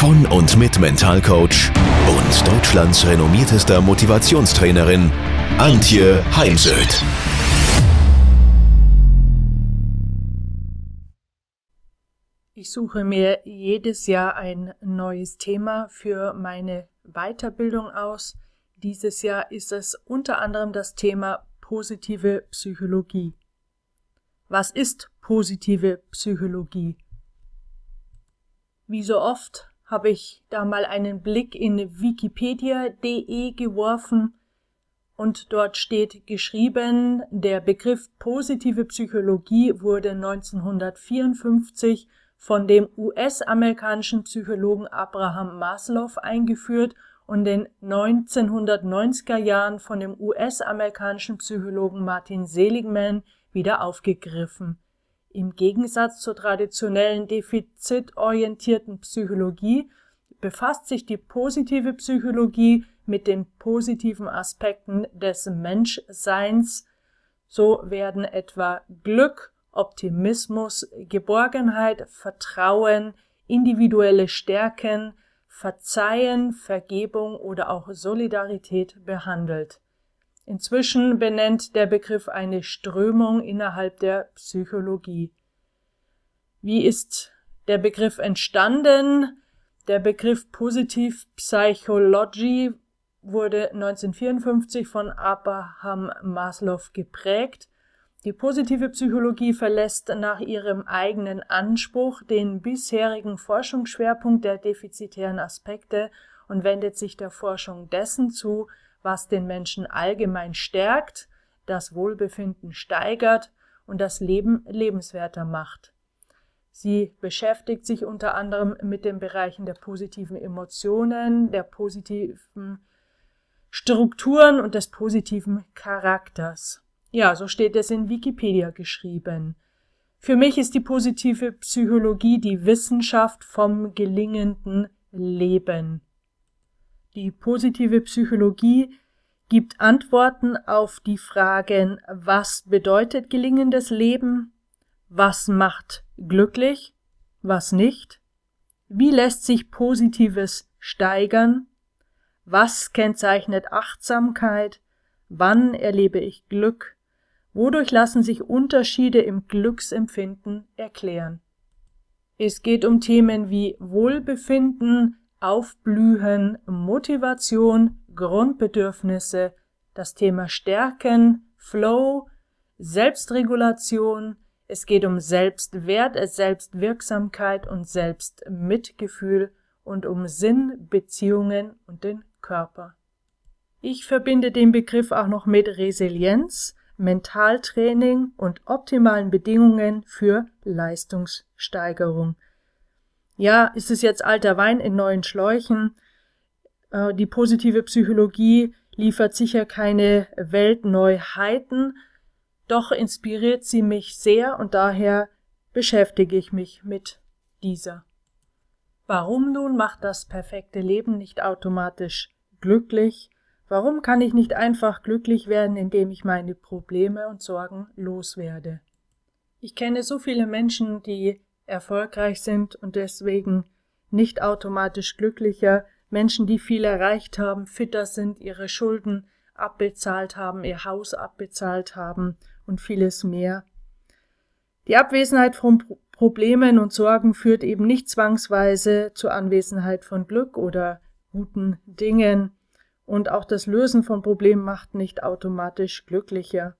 von und mit Mentalcoach und Deutschlands renommiertester Motivationstrainerin Antje Heimsöth. Ich suche mir jedes Jahr ein neues Thema für meine Weiterbildung aus. Dieses Jahr ist es unter anderem das Thema positive Psychologie. Was ist positive Psychologie? Wie so oft habe ich da mal einen Blick in wikipedia.de geworfen und dort steht geschrieben, der Begriff positive Psychologie wurde 1954 von dem US-amerikanischen Psychologen Abraham Maslow eingeführt und in den 1990er Jahren von dem US-amerikanischen Psychologen Martin Seligman wieder aufgegriffen. Im Gegensatz zur traditionellen defizitorientierten Psychologie befasst sich die positive Psychologie mit den positiven Aspekten des Menschseins. So werden etwa Glück, Optimismus, Geborgenheit, Vertrauen, individuelle Stärken, Verzeihen, Vergebung oder auch Solidarität behandelt. Inzwischen benennt der Begriff eine Strömung innerhalb der Psychologie. Wie ist der Begriff entstanden? Der Begriff Positiv Psychology wurde 1954 von Abraham Maslow geprägt. Die positive Psychologie verlässt nach ihrem eigenen Anspruch den bisherigen Forschungsschwerpunkt der defizitären Aspekte und wendet sich der Forschung dessen zu, was den Menschen allgemein stärkt, das Wohlbefinden steigert und das Leben lebenswerter macht. Sie beschäftigt sich unter anderem mit den Bereichen der positiven Emotionen, der positiven Strukturen und des positiven Charakters. Ja, so steht es in Wikipedia geschrieben. Für mich ist die positive Psychologie die Wissenschaft vom gelingenden Leben. Die positive Psychologie gibt Antworten auf die Fragen, was bedeutet gelingendes Leben, was macht glücklich, was nicht, wie lässt sich Positives steigern, was kennzeichnet Achtsamkeit, wann erlebe ich Glück, wodurch lassen sich Unterschiede im Glücksempfinden erklären. Es geht um Themen wie Wohlbefinden, Aufblühen, Motivation, Grundbedürfnisse, das Thema Stärken, Flow, Selbstregulation, es geht um Selbstwert, Selbstwirksamkeit und Selbstmitgefühl und um Sinn, Beziehungen und den Körper. Ich verbinde den Begriff auch noch mit Resilienz, Mentaltraining und optimalen Bedingungen für Leistungssteigerung. Ja, ist es jetzt alter Wein in neuen Schläuchen? Äh, die positive Psychologie liefert sicher keine Weltneuheiten, doch inspiriert sie mich sehr und daher beschäftige ich mich mit dieser. Warum nun macht das perfekte Leben nicht automatisch glücklich? Warum kann ich nicht einfach glücklich werden, indem ich meine Probleme und Sorgen loswerde? Ich kenne so viele Menschen, die erfolgreich sind und deswegen nicht automatisch glücklicher, Menschen, die viel erreicht haben, fitter sind, ihre Schulden abbezahlt haben, ihr Haus abbezahlt haben und vieles mehr. Die Abwesenheit von Problemen und Sorgen führt eben nicht zwangsweise zur Anwesenheit von Glück oder guten Dingen, und auch das Lösen von Problemen macht nicht automatisch glücklicher,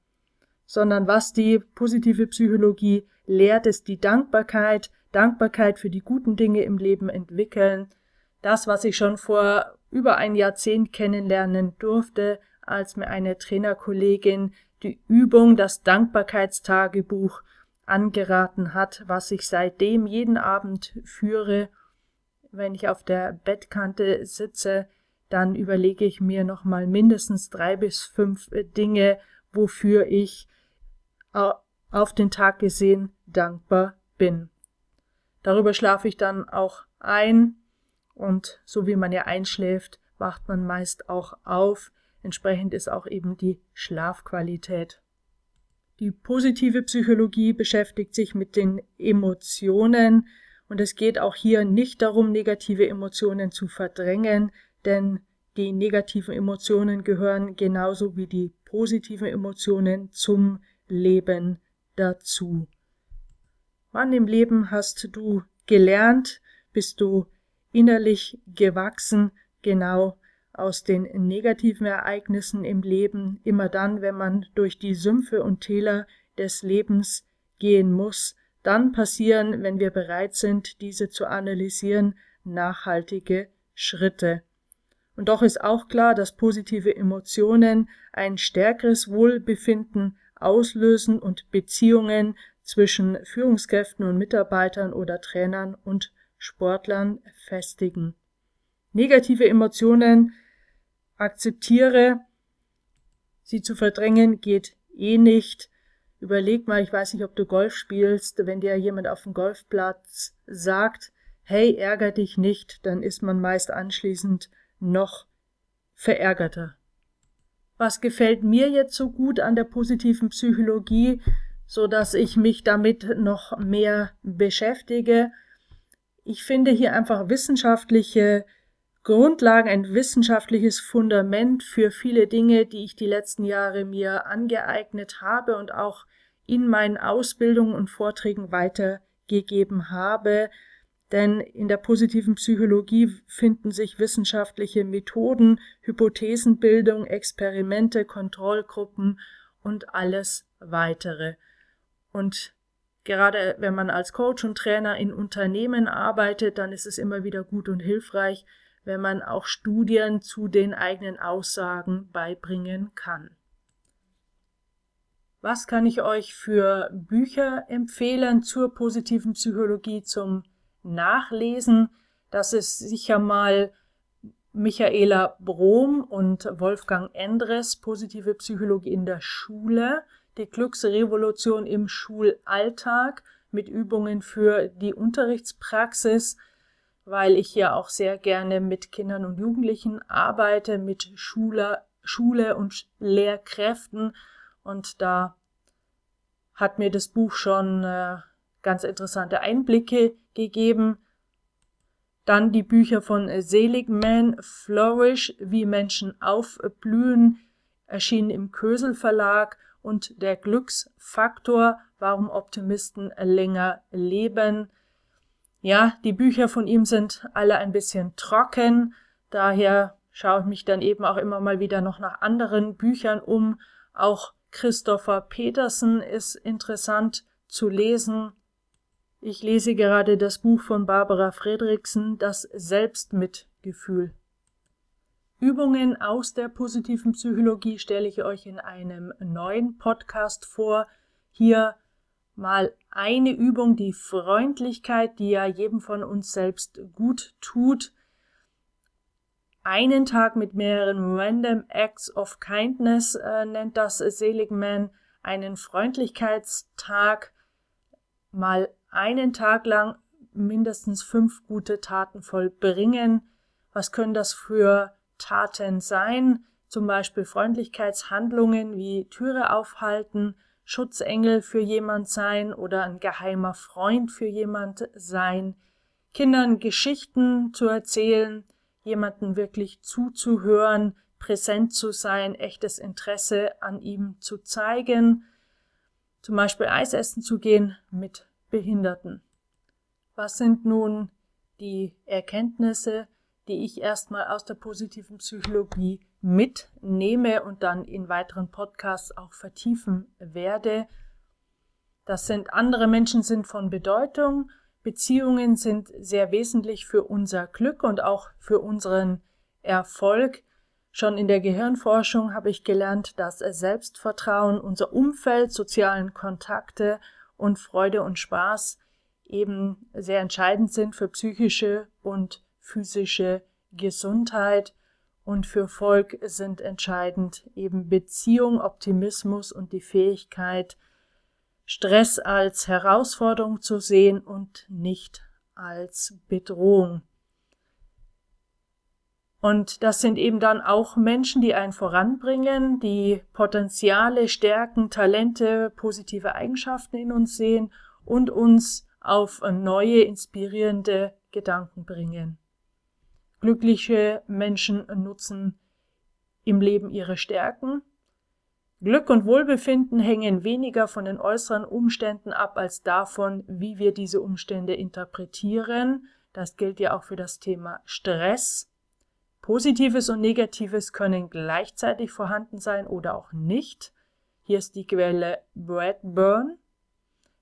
sondern was die positive Psychologie lehrt es die Dankbarkeit, Dankbarkeit für die guten Dinge im Leben entwickeln, das, was ich schon vor über ein Jahrzehnt kennenlernen durfte, als mir eine Trainerkollegin die Übung, das Dankbarkeitstagebuch angeraten hat, was ich seitdem jeden Abend führe, wenn ich auf der Bettkante sitze, dann überlege ich mir nochmal mindestens drei bis fünf Dinge, wofür ich auf den Tag gesehen dankbar bin. Darüber schlafe ich dann auch ein und so wie man ja einschläft, wacht man meist auch auf. Entsprechend ist auch eben die Schlafqualität. Die positive Psychologie beschäftigt sich mit den Emotionen und es geht auch hier nicht darum, negative Emotionen zu verdrängen, denn die negativen Emotionen gehören genauso wie die positiven Emotionen zum Leben dazu. Wann im Leben hast du gelernt, bist du innerlich gewachsen, genau aus den negativen Ereignissen im Leben, immer dann, wenn man durch die Sümpfe und Täler des Lebens gehen muss, dann passieren, wenn wir bereit sind, diese zu analysieren, nachhaltige Schritte. Und doch ist auch klar, dass positive Emotionen ein stärkeres Wohlbefinden auslösen und Beziehungen zwischen Führungskräften und Mitarbeitern oder Trainern und Sportlern festigen. Negative Emotionen akzeptiere, sie zu verdrängen geht eh nicht. Überleg mal, ich weiß nicht, ob du Golf spielst, wenn dir jemand auf dem Golfplatz sagt, hey, ärger dich nicht, dann ist man meist anschließend noch verärgerter. Was gefällt mir jetzt so gut an der positiven Psychologie, so dass ich mich damit noch mehr beschäftige? Ich finde hier einfach wissenschaftliche Grundlagen, ein wissenschaftliches Fundament für viele Dinge, die ich die letzten Jahre mir angeeignet habe und auch in meinen Ausbildungen und Vorträgen weitergegeben habe. Denn in der positiven Psychologie finden sich wissenschaftliche Methoden, Hypothesenbildung, Experimente, Kontrollgruppen und alles weitere. Und gerade wenn man als Coach und Trainer in Unternehmen arbeitet, dann ist es immer wieder gut und hilfreich, wenn man auch Studien zu den eigenen Aussagen beibringen kann. Was kann ich euch für Bücher empfehlen zur positiven Psychologie zum Nachlesen? Das ist sicher mal Michaela Brom und Wolfgang Endres Positive Psychologie in der Schule, die Glücksrevolution im Schulalltag mit Übungen für die Unterrichtspraxis, weil ich ja auch sehr gerne mit Kindern und Jugendlichen arbeite, mit Schule, Schule und Lehrkräften. Und da hat mir das Buch schon äh, ganz interessante Einblicke gegeben. Dann die Bücher von Seligman, Flourish, wie Menschen aufblühen, erschienen im Kösel Verlag und der Glücksfaktor, warum Optimisten länger leben, ja, die Bücher von ihm sind alle ein bisschen trocken, daher schaue ich mich dann eben auch immer mal wieder noch nach anderen Büchern um. Auch Christopher Petersen ist interessant zu lesen. Ich lese gerade das Buch von Barbara Fredriksen, Das Selbstmitgefühl. Übungen aus der positiven Psychologie stelle ich euch in einem neuen Podcast vor. Hier mal eine Übung, die Freundlichkeit, die ja jedem von uns selbst gut tut. Einen Tag mit mehreren Random Acts of Kindness äh, nennt das Seligman einen Freundlichkeitstag. Mal einen Tag lang mindestens fünf gute Taten vollbringen. Was können das für Taten sein? Zum Beispiel Freundlichkeitshandlungen wie Türe aufhalten, Schutzengel für jemand sein oder ein geheimer Freund für jemand sein, Kindern Geschichten zu erzählen, jemanden wirklich zuzuhören, präsent zu sein, echtes Interesse an ihm zu zeigen, zum Beispiel Eis essen zu gehen mit Behinderten. Was sind nun die Erkenntnisse, die ich erstmal aus der positiven Psychologie mitnehme und dann in weiteren Podcasts auch vertiefen werde. Das sind andere Menschen sind von Bedeutung. Beziehungen sind sehr wesentlich für unser Glück und auch für unseren Erfolg. Schon in der Gehirnforschung habe ich gelernt, dass Selbstvertrauen, unser Umfeld, sozialen Kontakte und Freude und Spaß eben sehr entscheidend sind für psychische und physische Gesundheit Und für Volk sind entscheidend eben Beziehung, Optimismus und die Fähigkeit, Stress als Herausforderung zu sehen und nicht als Bedrohung. Und das sind eben dann auch Menschen, die einen voranbringen, die Potenziale, Stärken, Talente, positive Eigenschaften in uns sehen und uns auf neue, inspirierende Gedanken bringen. Glückliche Menschen nutzen im Leben ihre Stärken. Glück und Wohlbefinden hängen weniger von den äußeren Umständen ab als davon, wie wir diese Umstände interpretieren. Das gilt ja auch für das Thema Stress. Positives und Negatives können gleichzeitig vorhanden sein oder auch nicht. Hier ist die Quelle Bradburn.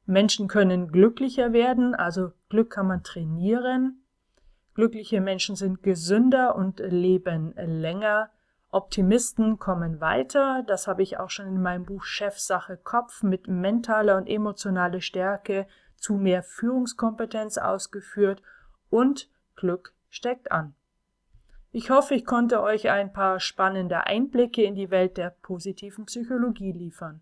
Menschen können glücklicher werden, also Glück kann man trainieren. Glückliche Menschen sind gesünder und leben länger. Optimisten kommen weiter. Das habe ich auch schon in meinem Buch Chefsache Kopf mit mentaler und emotionaler Stärke zu mehr Führungskompetenz ausgeführt. Und Glück steckt an. Ich hoffe, ich konnte euch ein paar spannende Einblicke in die Welt der positiven Psychologie liefern.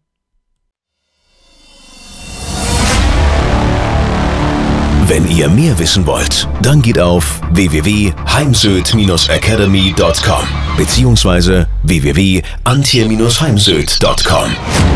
Wenn ihr mehr wissen wollt, dann geht auf www.heimsöd-academy.com bzw. www.antje-heimsöd.com.